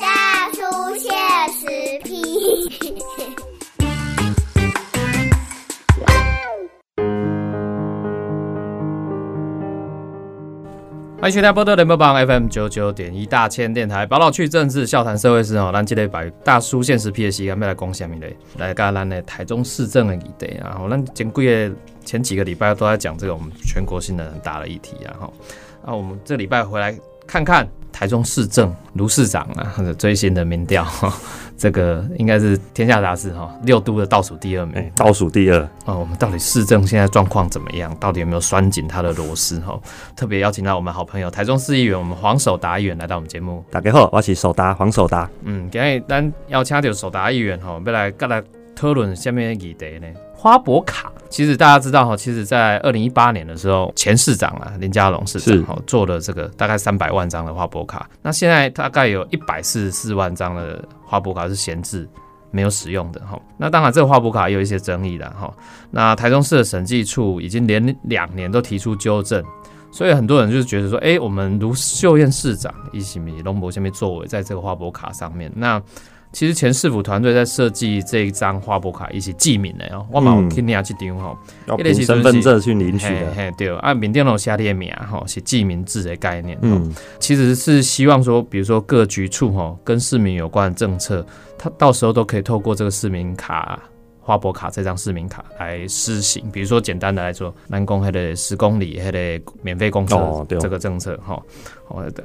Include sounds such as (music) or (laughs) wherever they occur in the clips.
大叔现实批。欢迎收听波多联播榜 FM 九九点一大千电台，宝岛区政治笑谈社会事哦，咱这个把大叔现实 P 的时间要来讲什么嘞？来跟咱的台中市政的议题啊，然后咱前几个前几个礼拜都在讲这个我们全国性的很大的议题啊，哈，那我们这礼拜回来看看台中市政卢市长啊的最新的民调，哈，(laughs) 这个应该是天下杂志哈六都的倒数第二名，哎，倒数第二。哦，我们到底市政现在状况怎么样？到底有没有拴紧他的螺丝？哈，特别邀请到我们好朋友台中市议员我们黄守达议员来到我们节目。大家好，我是守达黄守达。嗯，今日咱邀请到守达议员哈，要来跟来讨论下面的议题呢。花博卡，其实大家知道哈，其实在二零一八年的时候，前市长啊林佳龙市长哈做了这个大概三百万张的花博卡，那现在大概有一百四十四万张的花博卡是闲置。没有使用的哈，那当然这个花博卡也有一些争议的哈。那台中市的审计处已经连两年都提出纠正，所以很多人就是觉得说，哎，我们卢秀燕市长一起米龙博下面作为在这个花博卡上面，那其实前市府团队在设计这一张花博卡一起记名的哦，我嘛有听你去丢哈，要凭身份证去领取的，嘿对，按缅甸那种下列名哈，是记名制的概念，嗯，其实是希望说，比如说各局处哈跟市民有关的政策。它到时候都可以透过这个市民卡、花博卡这张市民卡来施行。比如说，简单的来说，南宫还得十公里还得免费公车这个政策哈。哦，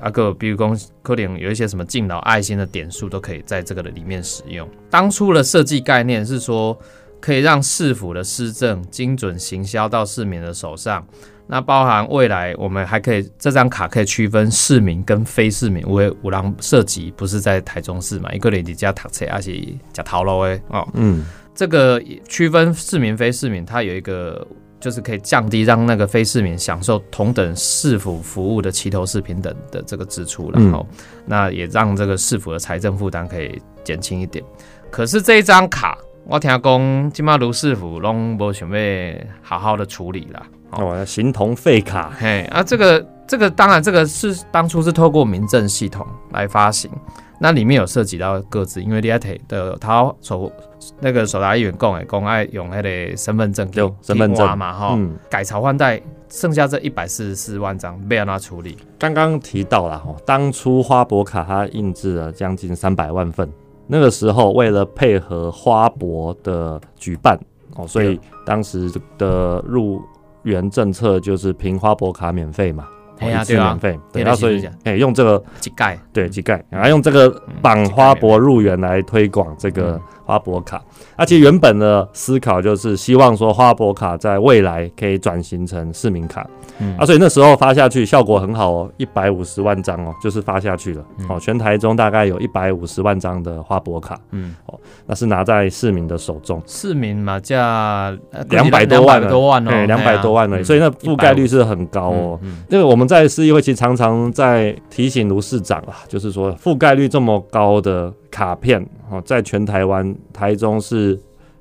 阿哥，比如讲，可能有一些什么敬老爱心的点数都可以在这个的里面使用。当初的设计概念是说，可以让市府的施政精准行销到市民的手上。那包含未来，我们还可以这张卡可以区分市民跟非市民。为五郎涉及不是在台中市嘛？一个人你加塔车，而且加桃楼诶哦。嗯，这个区分市民非市民，它有一个就是可以降低让那个非市民享受同等市府服务的齐头式平等的这个支出，然后那也让这个市府的财政负担可以减轻一点。可是这一张卡，我听讲今嘛卢市府拢无想备好好的处理啦。哦，形同废卡，嘿啊，这个这个当然这个是当初是透过民政系统来发行，那里面有涉及到各自，因为 Liat 的他手那个手达议员讲诶公爱用那个身份证就身份证嘛哈，改朝换代，剩下这一百四十四万张被让他处理。刚刚提到了哈，当初花博卡它印制了将近三百万份，那个时候为了配合花博的举办哦，所以当时的入园政策就是凭花博卡免费嘛，一次免费，对啊，所以哎用这个乞丐，对乞丐，然后用这个绑花博入园来推广这个。花博卡，而且原本的思考就是希望说花博卡在未来可以转型成市民卡，嗯，啊，所以那时候发下去效果很好哦，一百五十万张哦，就是发下去了，哦，全台中大概有一百五十万张的花博卡，嗯，哦，那是拿在市民的手中，市民嘛价两百多万多万哦，对，两百多万了，所以那覆盖率是很高哦，这个我们在市议会其实常常在提醒卢市长啊，就是说覆盖率这么高的。卡片哦，在全台湾，台中是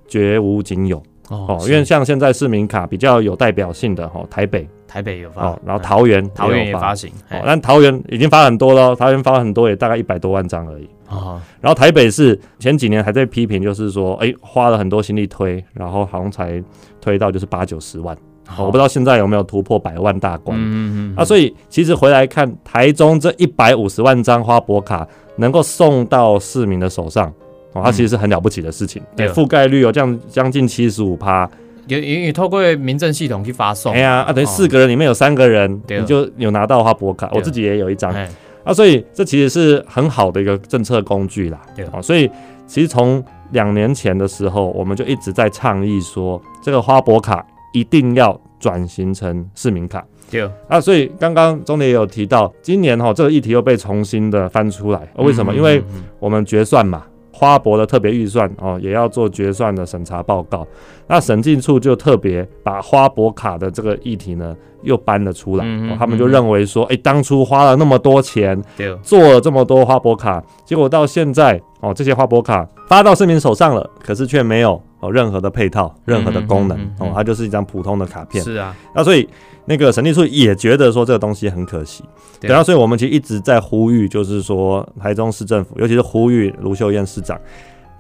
绝无仅有。哦。因为像现在市民卡比较有代表性的哦，台北。台北有发，然后桃园桃园也发。行，哦，但桃园已经发很多了，桃园发很多也大概一百多万张而已。哦。然后台北是前几年还在批评，就是说哎花了很多心力推，然后好像才推到就是八九十万，我不知道现在有没有突破百万大关。嗯嗯嗯。啊，所以其实回来看台中这一百五十万张花博卡。能够送到市民的手上，哦，它其实是很了不起的事情。对，覆盖率有将将近七十五趴，也也也透过民政系统去发送。哎呀，啊，等于四个人里面有三个人，你就有拿到花博卡。我自己也有一张，啊，所以这其实是很好的一个政策工具啦。对，啊，所以其实从两年前的时候，我们就一直在倡议说，这个花博卡一定要转型成市民卡。对。啊，所以刚刚钟理也有提到，今年哈这个议题又被重新的翻出来，为什么？因为我们决算嘛，花博的特别预算哦，也要做决算的审查报告，那审计处就特别把花博卡的这个议题呢又搬了出来，他们就认为说，哎，当初花了那么多钱，做了这么多花博卡，结果到现在哦，这些花博卡发到市民手上了，可是却没有哦任何的配套、任何的功能哦，它就是一张普通的卡片。是啊，那所以那个审计处也觉得说这个东西很可惜。对啊，所以我们其实一直在呼吁，就是说台中市政府，尤其是呼吁卢秀燕市长，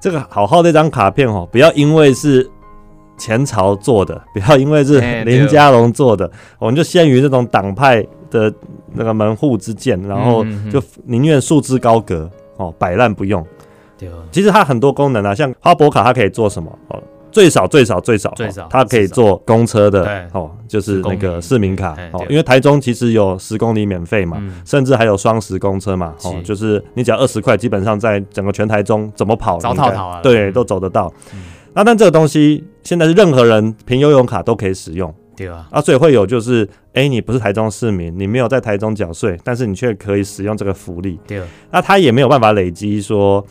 这个好好的一张卡片哦，不要因为是。前朝做的，不要因为是林家龙做的，我们就限于这种党派的那个门户之见，然后就宁愿束之高阁哦，摆烂不用。对，其实它很多功能啊，像花博卡，它可以做什么？哦，最少最少最少最少，它可以做公车的哦，就是那个市民卡哦，因为台中其实有十公里免费嘛，甚至还有双十公车嘛，哦，就是你只要二十块，基本上在整个全台中怎么跑，早套套对，都走得到。那但这个东西现在是任何人凭游泳卡都可以使用，对啊，啊，所以会有就是，哎，你不是台中市民，你没有在台中缴税，但是你却可以使用这个福利，对那他也没有办法累积说，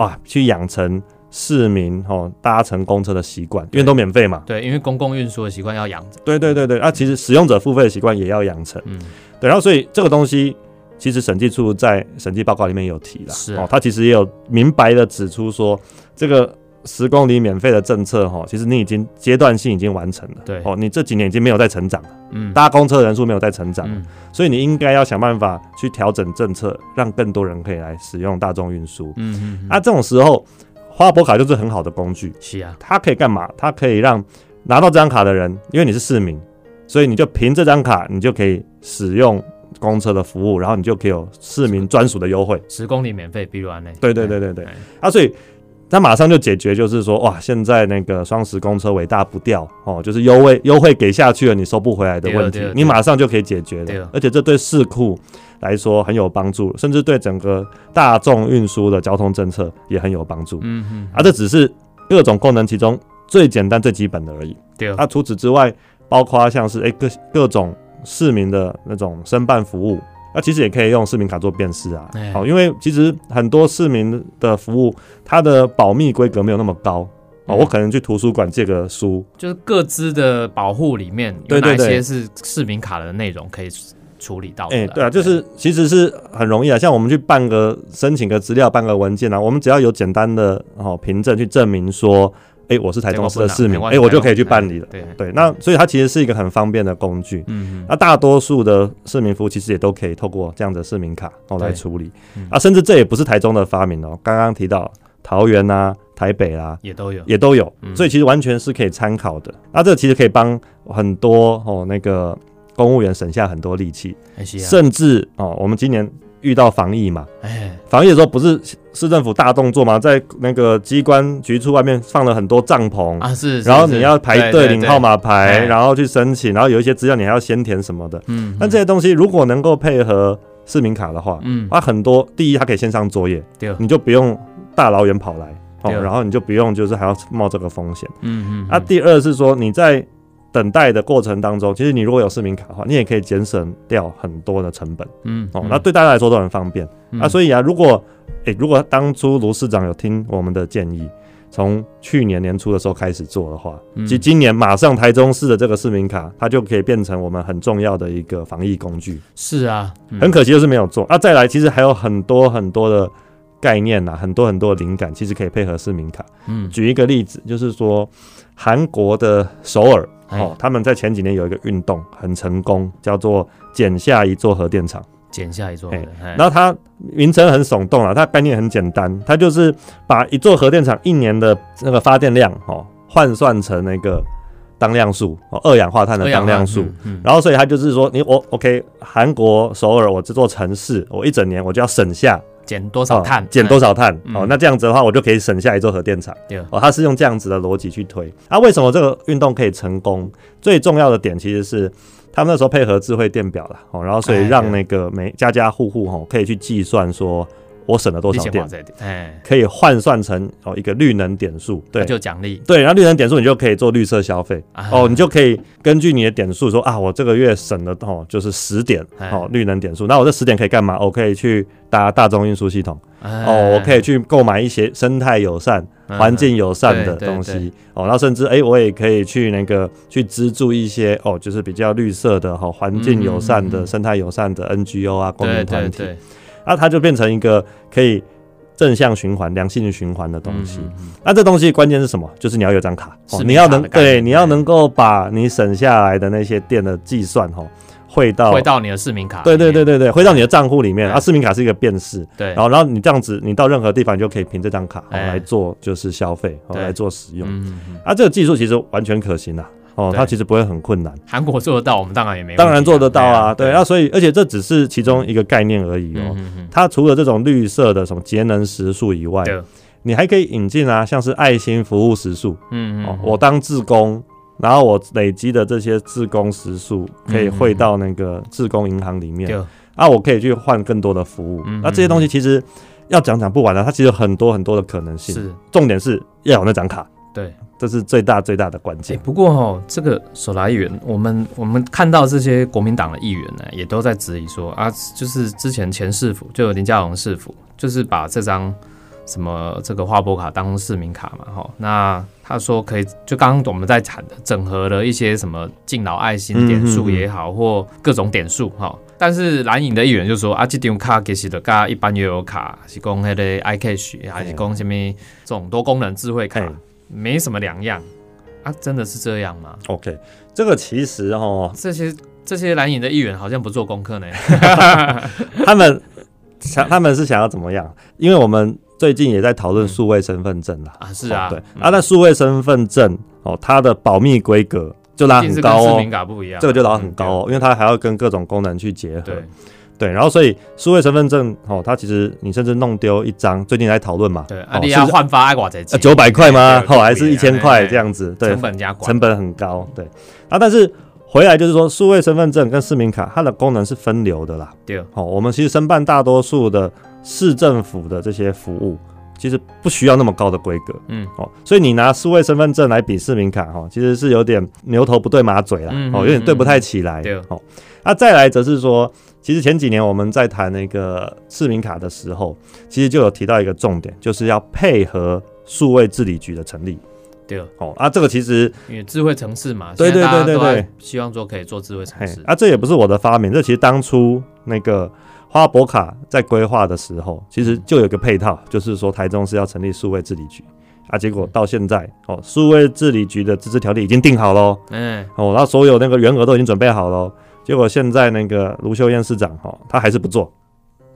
哇，去养成市民哦搭乘公车的习惯，因为都免费嘛，对，因为公共运输的习惯要养成，对对对对，啊，其实使用者付费的习惯也要养成，嗯，对，然后所以这个东西其实审计处在审计报告里面有提了，是哦，他其实也有明白的指出说这个。十公里免费的政策，哈，其实你已经阶段性已经完成了，对，哦，你这几年已经没有在成长了，嗯，搭公车人数没有在成长，所以你应该要想办法去调整政策，让更多人可以来使用大众运输，嗯嗯，啊，这种时候花博卡就是很好的工具，是啊，它可以干嘛？它可以让拿到这张卡的人，因为你是市民，所以你就凭这张卡，你就可以使用公车的服务，然后你就可以有市民专属的优惠，十公里免费，比如安内，对对对对对，啊，所以。那马上就解决，就是说，哇，现在那个双十公车尾大不掉哦，就是优惠优惠给下去了，你收不回来的问题，你马上就可以解决了。而且这对市库来说很有帮助，甚至对整个大众运输的交通政策也很有帮助。嗯嗯，啊，这只是各种功能其中最简单最基本的而已。对。那除此之外，包括像是哎各各种市民的那种申办服务。那其实也可以用市民卡做辨识啊，好，因为其实很多市民的服务，它的保密规格没有那么高哦。我可能去图书馆借个书，就是各自的保护里面有哪些是市民卡的内容可以处理到？哎，对啊，就是其实是很容易啊，像我们去办个申请个资料，办个文件啊，我们只要有简单的哦凭证去证明说。哎，我是台中市的市民，哎，我就可以去办理了。对对，那所以它其实是一个很方便的工具。嗯那大多数的市民服务其实也都可以透过这样的市民卡哦来处理。啊，甚至这也不是台中的发明哦，刚刚提到桃园啊、台北啊，也都有，也都有。所以其实完全是可以参考的。那这其实可以帮很多哦那个公务员省下很多力气，甚至哦，我们今年。遇到防疫嘛，哎，防疫的时候不是市政府大动作嘛？在那个机关局处外面放了很多帐篷啊，是，然后你要排队领号码牌，然后去申请，然后有一些资料你还要先填什么的，嗯，但这些东西如果能够配合市民卡的话，嗯，它很多，第一它可以线上作业，对，你就不用大老远跑来，哦，然后你就不用就是还要冒这个风险，嗯嗯，啊，第二是说你在。等待的过程当中，其实你如果有市民卡的话，你也可以节省掉很多的成本。嗯，哦，那对大家来说都很方便。啊，所以啊，如果诶，如果当初卢市长有听我们的建议，从去年年初的时候开始做的话，其实今年马上台中市的这个市民卡，它就可以变成我们很重要的一个防疫工具。是啊，很可惜就是没有做。那再来，其实还有很多很多的概念呐，很多很多的灵感，其实可以配合市民卡。嗯，举一个例子，就是说韩国的首尔。哦，他们在前几年有一个运动很成功，叫做“减下一座核电厂”。减下一座，然后它名称很耸动啊，它概念很简单，它就是把一座核电厂一年的那个发电量哦换算成那个当量数哦，二氧化碳的当量数，然后所以它就是说，你我 OK，韩国首尔我这座城市，我一整年我就要省下。减多少碳？减多少碳？哦，那这样子的话，我就可以省下一座核电厂。哦，他是用这样子的逻辑去推。啊，为什么这个运动可以成功？最重要的点其实是他们那时候配合智慧电表了。哦，然后所以让那个每家家户户哈可以去计算说。我省了多少电？哎，可以换算成哦一个绿能点数，对，就奖励，对，然后绿能点数你就可以做绿色消费。哦，你就可以根据你的点数说啊，我这个月省了哦就是十点哦绿能点数，那我这十点可以干嘛？我可以去搭大众运输系统。哦，我可以去购买一些生态友善、环境友善的东西。哦，然后甚至哎我也可以去那个去资助一些哦就是比较绿色的哈环境友善的生态友善的 NGO 啊公民团体。那它就变成一个可以正向循环、良性循环的东西。那这东西关键是什么？就是你要有张卡，你要能对，你要能够把你省下来的那些电的计算哈。汇到汇到你的市民卡，对对对对对，汇到你的账户里面。啊，市民卡是一个辨识，对。然后，然后你这样子，你到任何地方，你就可以凭这张卡来做，就是消费，来做使用。啊，这个技术其实完全可行的，哦，它其实不会很困难。韩国做得到，我们当然也没。当然做得到啊，对。啊，所以，而且这只是其中一个概念而已哦。它除了这种绿色的什么节能时数以外，你还可以引进啊，像是爱心服务时数。嗯嗯。我当志工。然后我累积的这些自工时数可以汇到那个自工银行里面，啊，我可以去换更多的服务。那这些东西其实要讲讲不完了，它其实有很多很多的可能性。是，重点是要有那张卡。对，这是最大最大的关键。不过哈，这个手来员，我们我们看到这些国民党的议员呢，也都在质疑说啊，就是之前前市府就林佳龙市府，就是把这张。什么这个花博卡当市民卡嘛，哈，那他说可以，就刚刚我们在谈的，整合了一些什么敬老爱心点数也好，或各种点数哈。但是蓝营的议员就说啊，这张卡其实的跟一般悠游卡是讲那个 iCash 还是讲什么这种多功能智慧卡，没什么两样啊？真的是这样吗？OK，这个其实哦，这些这些蓝营的议员好像不做功课呢，(laughs) 他们想他们是想要怎么样？因为我们。最近也在讨论数位身份证了啊，是啊，对啊，那数位身份证哦，它的保密规格就拉很高哦，卡不一样，这个就拉很高哦，因为它还要跟各种功能去结合，对对，然后所以数位身份证哦，它其实你甚至弄丢一张，最近在讨论嘛，对，你要换发爱挂才九百块吗？哦，还是一千块这样子？对，成本加成本很高，对。啊，但是回来就是说，数位身份证跟市民卡它的功能是分流的啦，对，哦，我们其实申办大多数的市政府的这些服务。其实不需要那么高的规格，嗯，哦，所以你拿数位身份证来比市民卡，哈，其实是有点牛头不对马嘴啦，哦，有点对不太起来，对，哦，那再来则是说，其实前几年我们在谈那个市民卡的时候，其实就有提到一个重点，就是要配合数位治理局的成立，对，哦，啊，这个其实因为智慧城市嘛，对对对对对，希望说可以做智慧城市，啊，这也不是我的发明，这其实当初那个。花博卡在规划的时候，其实就有个配套，就是说台中是要成立数位治理局啊。结果到现在，哦，数位治理局的自治条例已经定好喽，嗯，哦，那所有那个员额都已经准备好喽。结果现在那个卢秀燕市长，哈，他还是不做，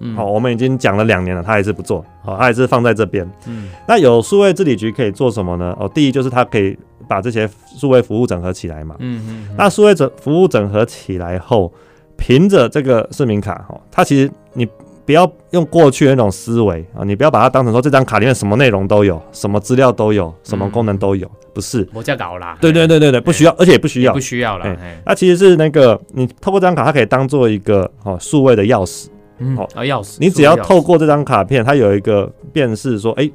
嗯，好，我们已经讲了两年了，他还是不做，好，他还是放在这边。嗯，那有数位治理局可以做什么呢？哦，第一就是他可以把这些数位服务整合起来嘛，嗯嗯，那数位整服务整合起来后。凭着这个市民卡哈，他其实你不要用过去那种思维啊，你不要把它当成说这张卡里面什么内容都有，什么资料都有，什么功能都有，不是。我叫搞啦。对对对对对，不需要，而且也不需要，不需要了。它其实是那个你透过这张卡，它可以当做一个哦数位的钥匙。哦啊钥匙。你只要透过这张卡片，它有一个辨识，说哎，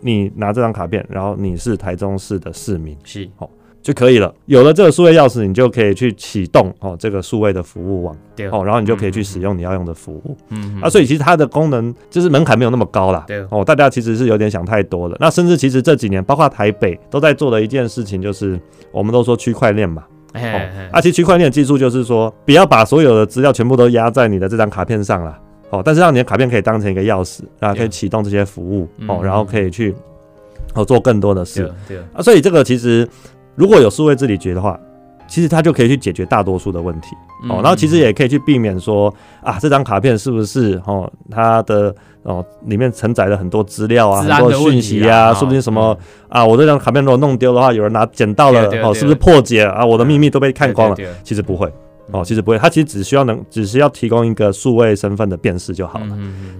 你拿这张卡片，然后你是台中市的市民。是。好。就可以了。有了这个数位钥匙，你就可以去启动哦这个数位的服务网，哦，然后你就可以去使用你要用的服务。嗯，啊，所以其实它的功能就是门槛没有那么高啦。对哦，大家其实是有点想太多了。那甚至其实这几年，包括台北都在做的一件事情，就是我们都说区块链嘛。哎，啊，其实区块链技术就是说，不要把所有的资料全部都压在你的这张卡片上了，哦，但是让你的卡片可以当成一个钥匙，啊，可以启动这些服务，哦，然后可以去哦做更多的事。对啊，所以这个其实。如果有数位治理局的话，其实它就可以去解决大多数的问题哦。然后其实也可以去避免说啊，这张卡片是不是哦，它的哦里面承载了很多资料啊，很多讯息啊，说不定什么啊，我这张卡片如果弄丢的话，有人拿捡到了哦，是不是破解啊？我的秘密都被看光了？其实不会哦，其实不会，它其实只需要能，只是要提供一个数位身份的辨识就好了。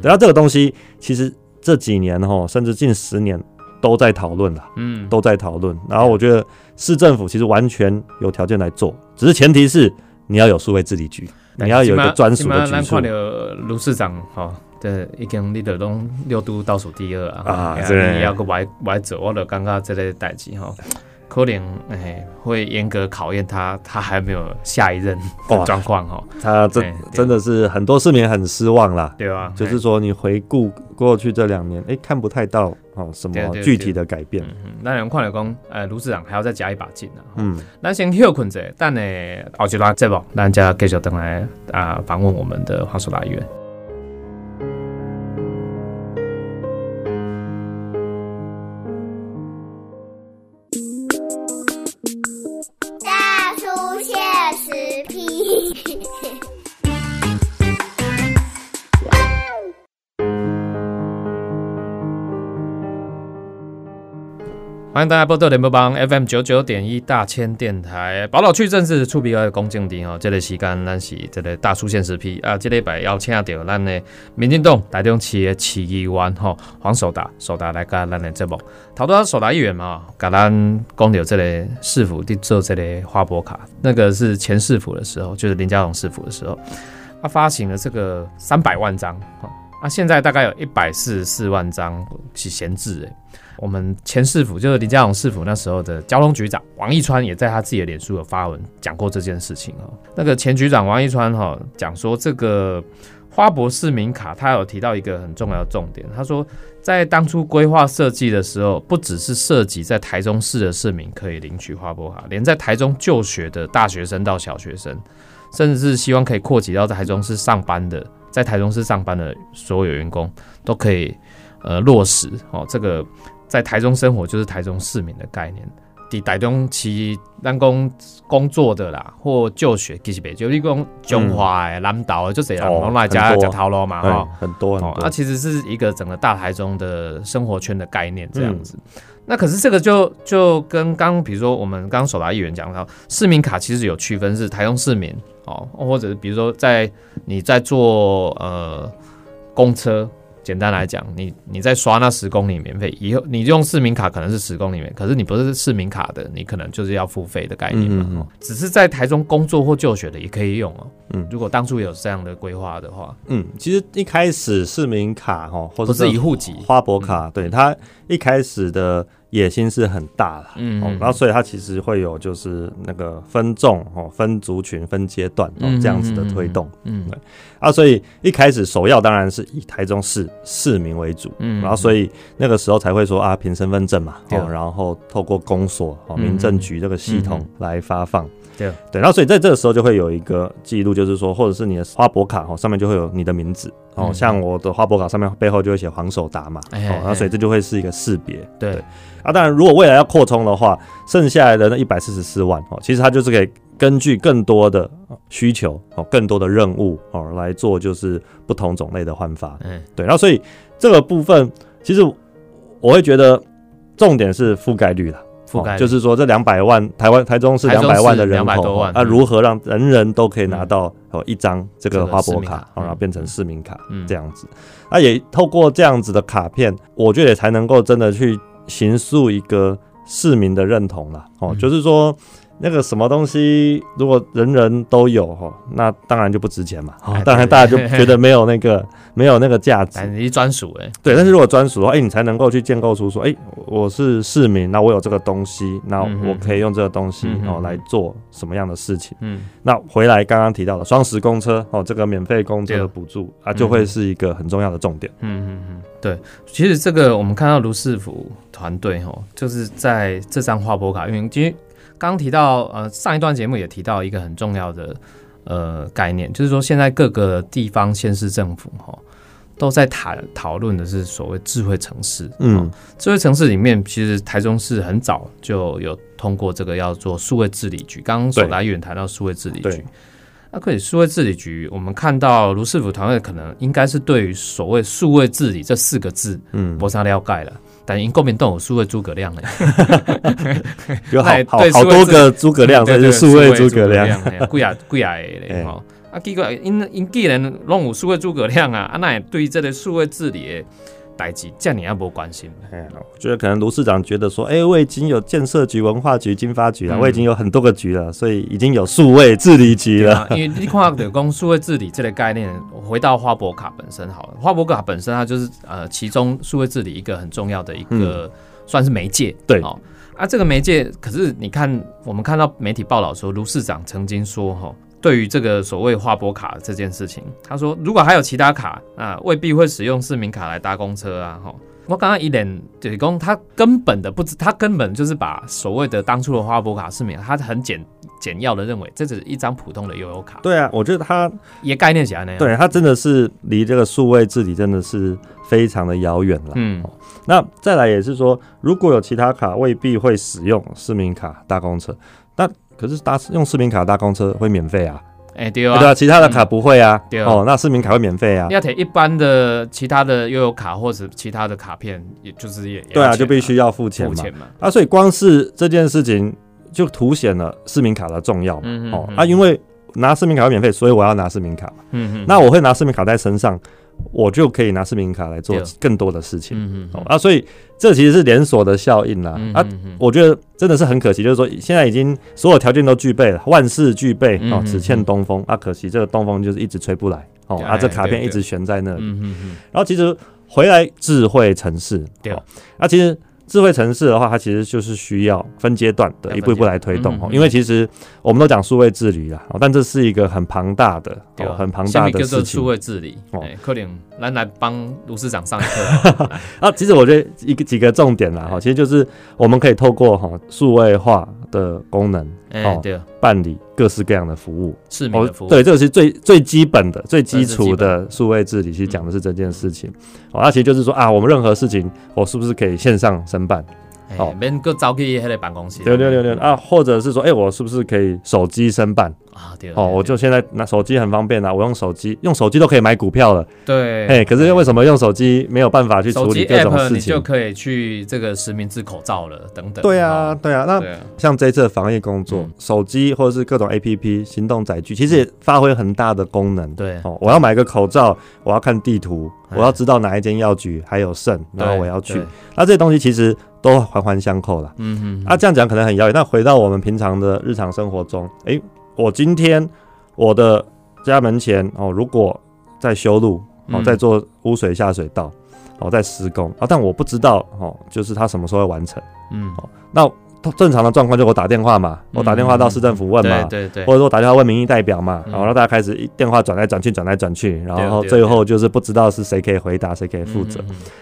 等到这个东西，其实这几年哈，甚至近十年。都在讨论了，嗯，都在讨论。然后我觉得市政府其实完全有条件来做，只是前提是你要有数位治理局，你要有一个专属的局处。卢市长哈，对，已经你得拢六都倒数第二啊，啊你要个歪歪走，我就刚刚这类代志哈。可能哎，会严格考验他，他还没有下一任状况哈。他真真的是很多市民很失望啦。对啊，就是说你回顾过去这两年，哎，看不太到哦什么具体的改变。那人看了讲，呃，卢市长还要再加一把劲啊。嗯，那先休困者，但呢，后一段节目，大家继续等来啊访问我们的黄叔来源。欢迎大家波到联播帮 FM 九九点一大千电台，宝岛区正式出比个公正地哦，这个时间咱是这个大出现实批啊，这礼拜邀请到咱的民进党台中市的市议员吼黄守达，守达来甲咱的节目，头多守达议员嘛，甲咱讲到这个市府去做这个花博卡，那个是前市府的时候，就是林佳龙市府的时候，他发行了这个三百万张，啊，现在大概有一百四十四万张是闲置诶。我们前市府就是林佳龙市府那时候的交通局长王一川也在他自己的脸书有发文讲过这件事情哦。那个前局长王一川哈讲说，这个花博市民卡他有提到一个很重要的重点，他说在当初规划设计的时候，不只是涉及在台中市的市民可以领取花博卡，连在台中就学的大学生到小学生，甚至是希望可以扩及到在台中市上班的，在台中市上班的所有员工都可以呃落实哦这个。在台中生活就是台中市民的概念，伫台中其咱工工作的啦，或就学其实北就你讲中华诶、南岛就这样，拢来家家套路嘛哈，很多哦，那其实是一个整个大台中的生活圈的概念这样子。那可是这个就就跟刚比如说我们刚刚首达议员讲到市民卡其实有区分是台中市民哦，或者是比如说在你在坐呃公车。简单来讲，你你在刷那十公里免费以后，你用市民卡可能是十公里免，可是你不是市民卡的，你可能就是要付费的概念嘛。只是在台中工作或就学的也可以用哦。嗯，如果当初有这样的规划的话，嗯，其实一开始市民卡哈，或者是一户籍花博卡，对它一开始的。野心是很大的，嗯，然后所以它其实会有就是那个分众哦，分族群、分阶段哦这样子的推动，嗯，对。啊，所以一开始首要当然是以台中市市民为主，嗯，然后所以那个时候才会说啊，凭身份证嘛，哦，然后透过公所哦、民政局这个系统来发放。对对，然后所以在这个时候就会有一个记录，就是说，或者是你的花博卡哦，上面就会有你的名字哦，像我的花博卡上面背后就会写黄守达嘛，哦，那所以这就会是一个识别。对啊，当然如果未来要扩充的话，剩下来的那一百四十四万哦，其实它就是可以根据更多的需求哦，更多的任务哦来做，就是不同种类的换发。嗯，对，然后所以这个部分其实我会觉得重点是覆盖率了。覆盖就是说，这两百万台湾台中是两百万的人口啊，如何让人人都可以拿到哦一张这个花博卡，然后变成市民卡这样子，那也透过这样子的卡片，我觉得也才能够真的去形塑一个市民的认同了哦，就是说。那个什么东西，如果人人都有哈，那当然就不值钱嘛。(laughs) 当然大家就觉得没有那个 (laughs) 没有那个价值。你专属哎，对。但是如果专属的话，哎，你才能够去建构出说，哎，我是市民，那我有这个东西，那我可以用这个东西哦来做什么样的事情？嗯。那回来刚刚提到的双十公车哦，这个免费公车的补助啊，就会是一个很重要的重点。嗯嗯嗯，对。其实这个我们看到卢世福团队哦，就是在这张画博卡，因为今天。刚提到，呃，上一段节目也提到一个很重要的呃概念，就是说现在各个地方县市政府哈都在谈讨论的是所谓智慧城市。嗯，智慧城市里面，其实台中市很早就有通过这个要做数位治理局。刚刚所达议员谈到数位治理局，那可以数位治理局，我们看到卢市府团队可能应该是对于所谓数位治理这四个字，嗯，不上了解了。但因国民党有数位诸葛亮嘞，(laughs) 有好好好多个诸葛亮，这是数位诸葛亮，(laughs) 贵啊贵啊嘞吼！啊，结果因因既然拢有数位诸葛亮啊，啊那对这个数位治理。代际，这样你要不关心？哎，我觉得可能卢市长觉得说，哎，我已经有建设局、文化局、经发局了，我已经有很多个局了，所以已经有数位治理局了。因为你看，的公数位治理这类概念，回到花博卡本身好了。花博卡本身它就是呃，其中数位治理一个很重要的一个算是媒介。对哦，啊，这个媒介，可是你看，我们看到媒体报道说，卢市长曾经说哈。对于这个所谓花博卡这件事情，他说如果还有其他卡啊，未必会使用市民卡来搭公车啊。哈，我刚刚一脸就是讲，他根本的不知，他根本就是把所谓的当初的花博卡市民，他很简简要的认为这只是一张普通的悠游卡。对啊，我觉得他也概念起来那样。对他真的是离这个数位治理真的是非常的遥远了。嗯，那再来也是说，如果有其他卡，未必会使用市民卡搭公车。那可是搭用市民卡搭公车会免费啊？哎对啊，对啊，其他的卡不会啊，对哦，那市民卡会免费啊。你要填一般的其他的悠游卡或者其他的卡片，也就是也对啊，就必须要付钱嘛。啊，所以光是这件事情就凸显了市民卡的重要嘛。哦啊，因为拿市民卡会免费，所以我要拿市民卡嘛。嗯嗯，那我会拿市民卡在身上。我就可以拿市民卡来做更多的事情，嗯嗯，啊，所以这其实是连锁的效应啦，啊，我觉得真的是很可惜，就是说现在已经所有条件都具备了，万事俱备哦，只欠东风啊，可惜这个东风就是一直吹不来。哦，啊，这卡片一直悬在那里，嗯嗯嗯，然后其实回来智慧城市，对，啊，其实。智慧城市的话，它其实就是需要分阶段的一步一步来推动哦。因为其实我们都讲数位治理啦，但这是一个很庞大的、很庞大的事情。数位治理哦，可能来来帮卢市长上课 (laughs) 啊。其实我觉得一个几个重点啦哈，其实就是我们可以透过哈数位化的功能哦，办理各式各样的服务，市民的服务。对，这个是最最基本的、最基础的数位治理，其实讲的是这件事情。哦，那其实就是说啊，我们任何事情，我是不是可以线上申办？哦，免个早去迄个办公室。对对对对啊，或者是说，哎，我是不是可以手机申办？啊，对。哦，我就现在拿手机很方便啊，我用手机，用手机都可以买股票了。对。哎，可是为什么用手机没有办法去处理各种事情？你就可以去这个实名制口罩了，等等。对啊，对啊。那像这次的防疫工作，手机或者是各种 A P P 行动载具，其实也发挥很大的功能。对。哦，我要买个口罩，我要看地图，我要知道哪一间药局还有剩，然后我要去。那这些东西其实。都环环相扣了，嗯哼，啊，这样讲可能很遥远，但回到我们平常的日常生活中，哎，我今天我的家门前哦，如果在修路哦，在做污水下水道哦，在施工啊，但我不知道哦，就是他什么时候会完成，嗯，哦，那。正常的状况就我打电话嘛，我打电话到市政府问嘛，对对，或者说打电话问民意代表嘛，然后让大家开始电话转来转去，转来转去，然后最后就是不知道是谁可以回答，谁可以负责。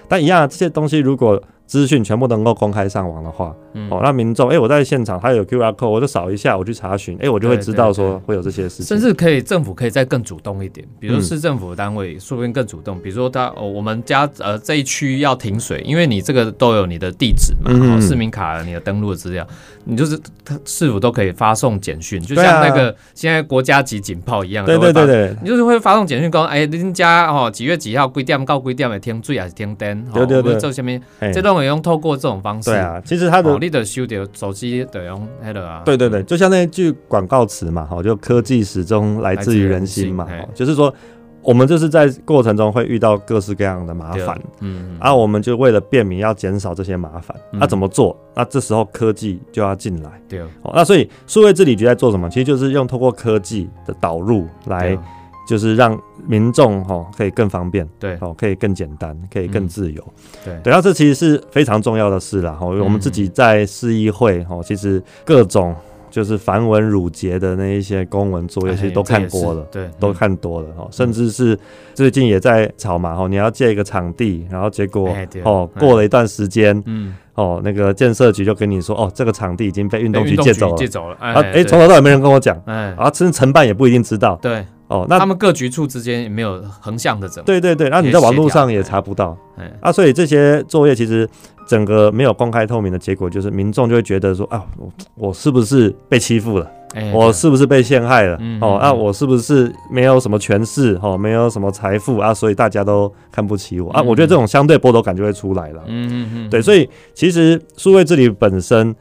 但一样，这些东西如果资讯全部能够公开上网的话，哦，那民众，哎，我在现场，他有 QR code，我就扫一下，我去查询，哎，我就会知道说会有这些事情。甚至可以政府可以再更主动一点，比如市政府单位说不定更主动，比如说他哦，我们家呃这一区要停水，因为你这个都有你的地址嘛，市民卡、你的登录资料，你就是他是否都可以发送简讯，就像那个现在国家级警报一样，对对对对，你就是会发送简讯讲，哎，您家哦几月几号几点到几点的停水还是停灯，对对对，做下面这都可以用透过这种方式，对啊，其实它的你的修掉手机的用对对对，就像那句广告词嘛，哈，就科技始终来自于人心嘛，就是说。我们就是在过程中会遇到各式各样的麻烦，嗯，啊，我们就为了便民要减少这些麻烦，那怎么做？那这时候科技就要进来，对，哦，那所以数位治理局在做什么？其实就是用透过科技的导入来，就是让民众哈可以更方便，对，哦，可以更简单，可以更自由，对，对，那这其实是非常重要的事啦。哈，我们自己在市议会，哈，其实各种。就是繁文缛节的那一些公文作业，其实都看过了，对，都看多了哦。甚至是最近也在吵嘛，哦，你要借一个场地，然后结果哦，过了一段时间，嗯，哦，那个建设局就跟你说，哦，这个场地已经被运动局借走了，借走了，啊，哎，从头到尾没人跟我讲，哎，啊，甚至承办也不一定知道，对。哦，那他们各局处之间也没有横向的整，对对对，那你在网络上也查不到，啊，所以这些作业其实整个没有公开透明的结果，就是民众就会觉得说啊，我我是不是被欺负了？我是不是被陷害了？哦，那我是不是没有什么权势？哦，没有什么财富啊？所以大家都看不起我啊？我觉得这种相对剥夺感就会出来了。嗯嗯嗯，对，所以其实数位治理本身。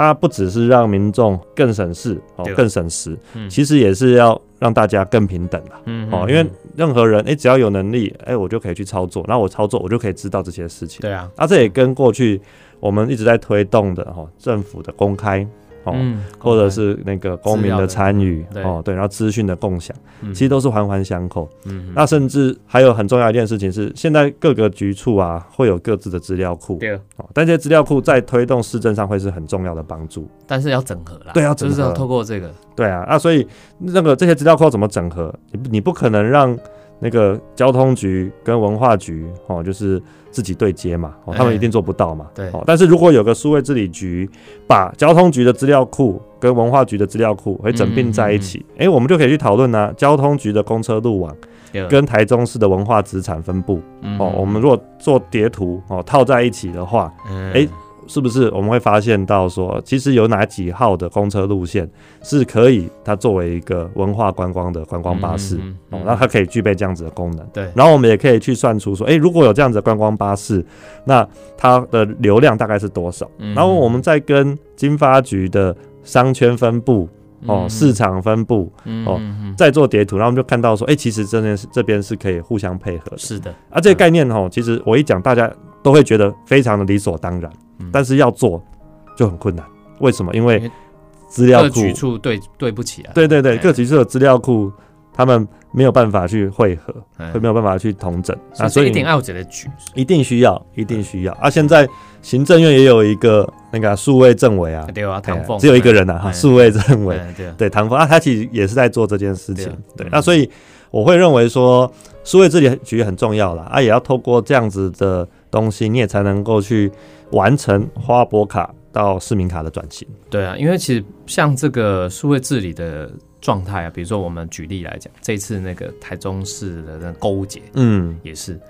它不只是让民众更省事哦，更省时，其实也是要让大家更平等了哦。因为任何人哎，只要有能力哎，我就可以去操作，那我操作我就可以知道这些事情。对啊，那这也跟过去我们一直在推动的哈，政府的公开。哦，或者是那个公民的参与，哦，对，然后资讯的共享，其实都是环环相扣。嗯，那甚至还有很重要一件事情是，现在各个局处啊会有各自的资料库，对，哦，但这些资料库在推动市政上会是很重要的帮助。但是要整合啦，对，要整合，要透过这个，对啊，那所以那个这些资料库怎么整合？你你不可能让那个交通局跟文化局哦，就是。自己对接嘛，哦，他们一定做不到嘛。对，哦，但是如果有个数位治理局，把交通局的资料库跟文化局的资料库会整并在一起，哎，我们就可以去讨论呢。交通局的公车路网跟台中市的文化资产分布，哦，我们如果做叠图哦套在一起的话，哎。是不是我们会发现到说，其实有哪几号的公车路线是可以它作为一个文化观光的观光巴士哦，那它可以具备这样子的功能。对，然后我们也可以去算出说，哎，如果有这样子的观光巴士，那它的流量大概是多少？然后我们再跟经发局的商圈分布。哦，市场分布哦，再做叠图，然后我们就看到说，哎，其实这边是这边是可以互相配合的。是的，啊，这个概念哦，其实我一讲，大家都会觉得非常的理所当然，但是要做就很困难。为什么？因为资料库处对对不起啊。对对对，各局处的资料库。他们没有办法去汇合，会没有办法去统整。啊，所以一定要这个局，一定需要，一定需要。啊！现在行政院也有一个那个数位政委啊，对啊，唐凤。只有一个人啊，哈，数位政委，对唐凤啊，他其实也是在做这件事情，对，那所以我会认为说，数位治理局很重要了啊，也要透过这样子的东西，你也才能够去完成花博卡到市民卡的转型。对啊，因为其实像这个数位治理的。状态啊，比如说我们举例来讲，这次那个台中市的那购物节，嗯，也是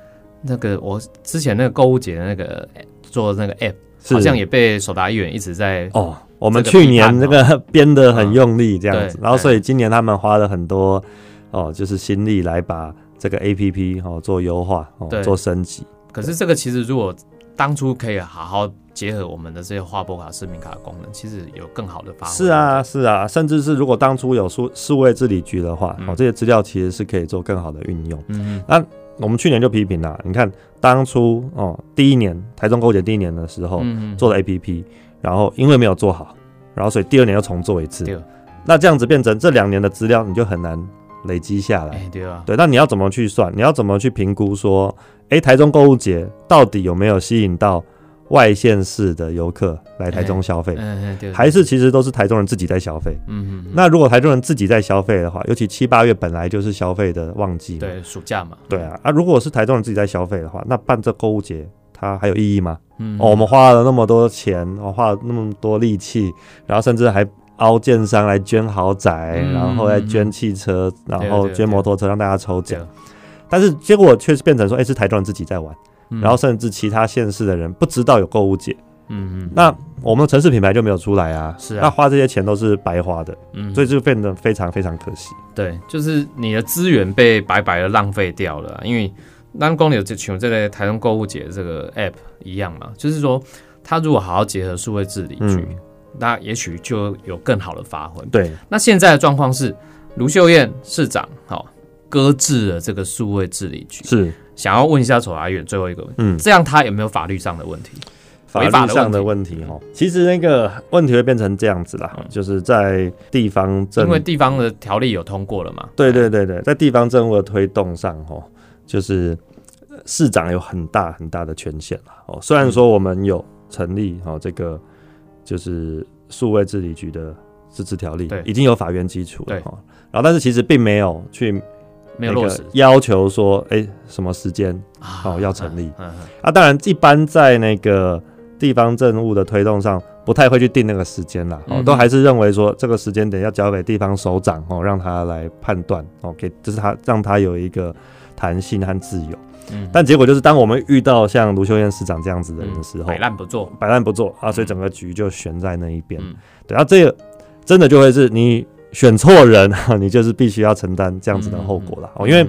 那个我之前那个购物节的那个做那个 app，好像也被手达议员一直在哦，我们去年那个编的很用力这样子，然后所以今年他们花了很多哦，就是心力来把这个 app 哦做优化哦做升级。可是这个其实如果当初可以好好。结合我们的这些花博卡、市民卡的功能，其实有更好的发挥。是啊，是啊，甚至是如果当初有数数位治理局的话，哦，这些资料其实是可以做更好的运用。嗯，那我们去年就批评了，你看当初哦，第一年台中勾结第一年的时候做的 APP，然后因为没有做好，然后所以第二年又重做一次。那这样子变成这两年的资料你就很难累积下来。对啊，对，那你要怎么去算？你要怎么去评估说，哎，台中购物节到底有没有吸引到？外县市的游客来台中消费，还是其实都是台中人自己在消费。嗯嗯。那如果台中人自己在消费的话，尤其七八月本来就是消费的旺季，对，暑假嘛。对啊，啊，如果是台中人自己在消费的话，那办这购物节它还有意义吗？嗯。哦，我们花了那么多钱，我花了那么多力气，然后甚至还凹建商来捐豪宅，然后来捐汽车，然后捐摩托车让大家抽奖，但是结果却是变成说，哎，是台中人自己在玩。然后甚至其他县市的人不知道有购物节，嗯嗯，那我们城市品牌就没有出来啊，是啊，那花这些钱都是白花的，嗯，所以就变得非常非常可惜。对，就是你的资源被白白的浪费掉了，因为当光有这群这个台中购物节这个 app 一样嘛，就是说，他如果好好结合数位治理局，那也许就有更好的发挥。对，那现在的状况是卢秀燕市长好搁置了这个数位治理局，是。想要问一下丑阿远最后一个问题，嗯，这样他有没有法律上的问题？法律上的问题哦，其实那个问题会变成这样子啦，就是在地方政，因为地方的条例有通过了嘛。对对对对，在地方政务的推动上哦，就是市长有很大很大的权限了哦。虽然说我们有成立哦这个就是数位治理局的自治条例，对，已经有法院基础了哈，然后但是其实并没有去。没有落实要求说，哎，什么时间哦要成立？啊，当然，一般在那个地方政务的推动上，不太会去定那个时间啦，哦，都还是认为说这个时间点要交给地方首长哦，让他来判断哦，给就是他让他有一个弹性和自由。嗯，但结果就是，当我们遇到像卢秀燕市长这样子的人的时候，摆烂不做，摆烂不做啊，所以整个局就悬在那一边。对，啊，这个真的就会是你。选错人，(laughs) 你就是必须要承担这样子的后果了哦。因为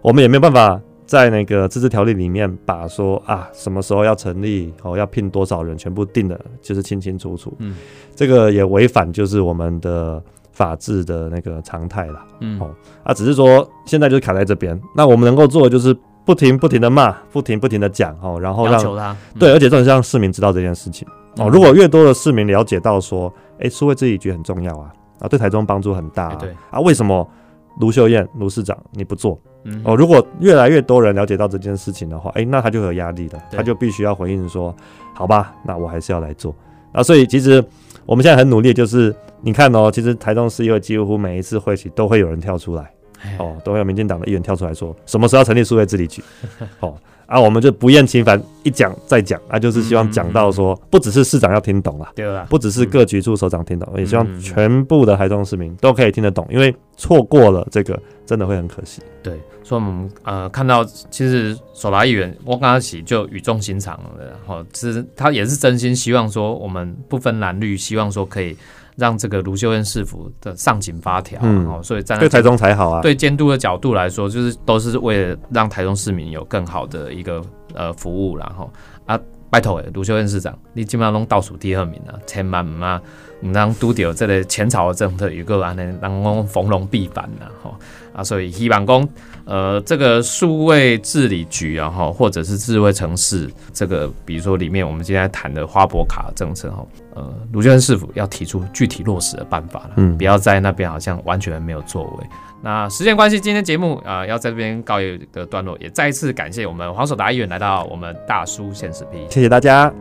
我们也没有办法在那个自治条例里面把说啊什么时候要成立哦，要聘多少人，全部定的就是清清楚楚。嗯，这个也违反就是我们的法治的那个常态了。嗯，哦，啊，只是说现在就是卡在这边。那我们能够做的就是不停不停的骂，不停不停的讲哦，然后让对，而且重点是让市民知道这件事情哦。如果越多的市民了解到说，哎，社会治理局很重要啊。啊，对台中帮助很大。对啊，为什么卢秀燕卢市长你不做？哦，如果越来越多人了解到这件事情的话，哎，那他就有压力了，他就必须要回应说，好吧，那我还是要来做。啊，所以其实我们现在很努力，就是你看哦，其实台中市议会几乎每一次会期都会有人跳出来，哦，都会有民进党的议员跳出来说，什么时候成立数位治理局？(laughs) 哦。啊，我们就不厌其烦一讲再讲啊，就是希望讲到说，不只是市长要听懂了，对了，不只是各局处首长听懂，也希望全部的台中市民都可以听得懂，因为错过了这个，真的会很可惜。对，所以我们呃看到，其实手拉议员我刚刚起就语重心长的，然后其实他也是真心希望说，我们不分蓝绿，希望说可以。让这个卢秀燕市府的上紧发条，哦，所以站在对台中才好啊。对监督的角度来说，就是都是为了让台中市民有更好的一个呃服务，然后啊，拜托诶，卢秀燕市长，你基本上拢倒数第二名啊，千万唔啊，唔让拄到这个前朝的政策有个安尼，让我逢龙必反呐，吼啊，所以希望讲。呃，这个数位治理局啊，哈，或者是智慧城市，这个比如说里面我们今天谈的花博卡政策，哈，呃，卢建市府要提出具体落实的办法了，嗯，不要在那边好像完全没有作为。那时间关系，今天节目啊，要在这边告一个段落，也再一次感谢我们黄守达议员来到我们大叔现实批，谢谢大家。